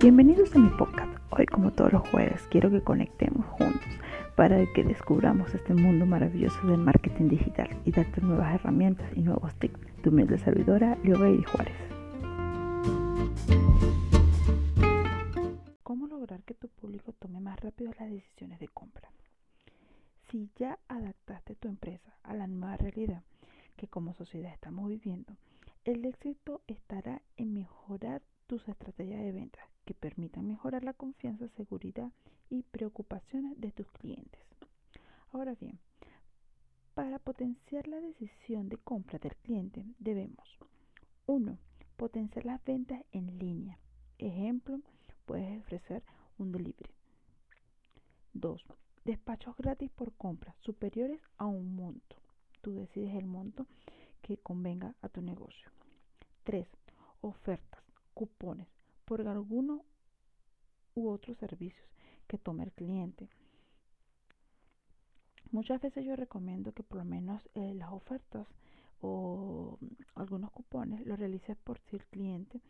Bienvenidos a mi podcast. Hoy, como todos los jueves, quiero que conectemos juntos para que descubramos este mundo maravilloso del marketing digital y darte nuevas herramientas y nuevos tips. Tu humilde servidora, Leo Juárez. ¿Cómo lograr que tu público tome más rápido las decisiones de compra? Si ya adaptaste tu empresa a la nueva realidad que como sociedad estamos viviendo, el éxito estará en mejorar tus estrategias de venta que permitan mejorar la confianza, seguridad y preocupaciones de tus clientes. Ahora bien, para potenciar la decisión de compra del cliente debemos 1. Potenciar las ventas en línea. Ejemplo, puedes ofrecer un delivery. 2. Despachos gratis por compras superiores a un monto. Tú decides el monto que convenga a tu negocio. 3. Ofertas cupones por alguno u otros servicios que tome el cliente. Muchas veces yo recomiendo que por lo menos eh, las ofertas o algunos cupones lo realices por si el cliente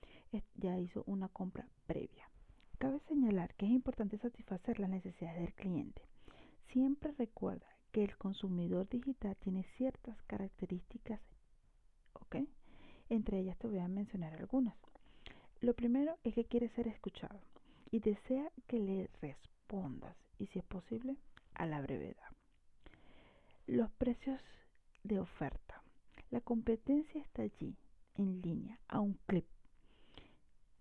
ya hizo una compra previa. Cabe señalar que es importante satisfacer las necesidades del cliente. Siempre recuerda que el consumidor digital tiene ciertas características, ¿ok? Entre ellas te voy a mencionar algunas. Lo primero es que quiere ser escuchado y desea que le respondas y si es posible a la brevedad. Los precios de oferta. La competencia está allí, en línea, a un clip.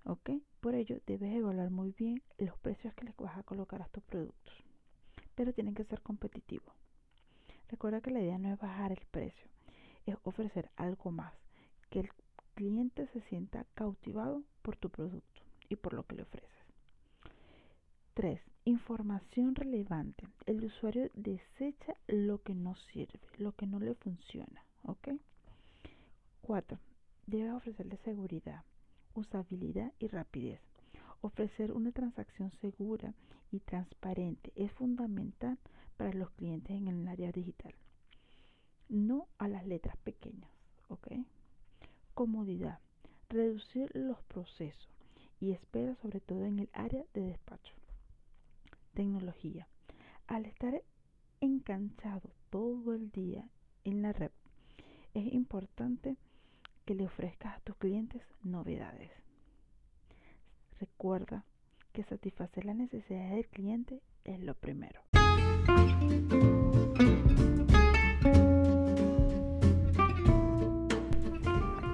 ¿Ok? Por ello debes evaluar muy bien los precios que le vas a colocar a tus productos. Pero tienen que ser competitivos. Recuerda que la idea no es bajar el precio, es ofrecer algo más, que el cliente se sienta cautivado por tu producto y por lo que le ofreces. 3. Información relevante. El usuario desecha lo que no sirve, lo que no le funciona. ¿Ok? 4. Debe ofrecerle seguridad, usabilidad y rapidez. Ofrecer una transacción segura y transparente es fundamental para los clientes en el área digital. No a las letras pequeñas. ¿Ok? Comodidad, reducir los procesos y espera sobre todo en el área de despacho. Tecnología. Al estar enganchado todo el día en la red, es importante que le ofrezcas a tus clientes novedades. Recuerda que satisfacer las necesidades del cliente es lo primero.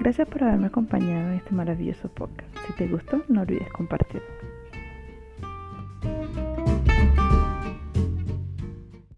Gracias por haberme acompañado en este maravilloso podcast. Si te gustó, no olvides compartirlo.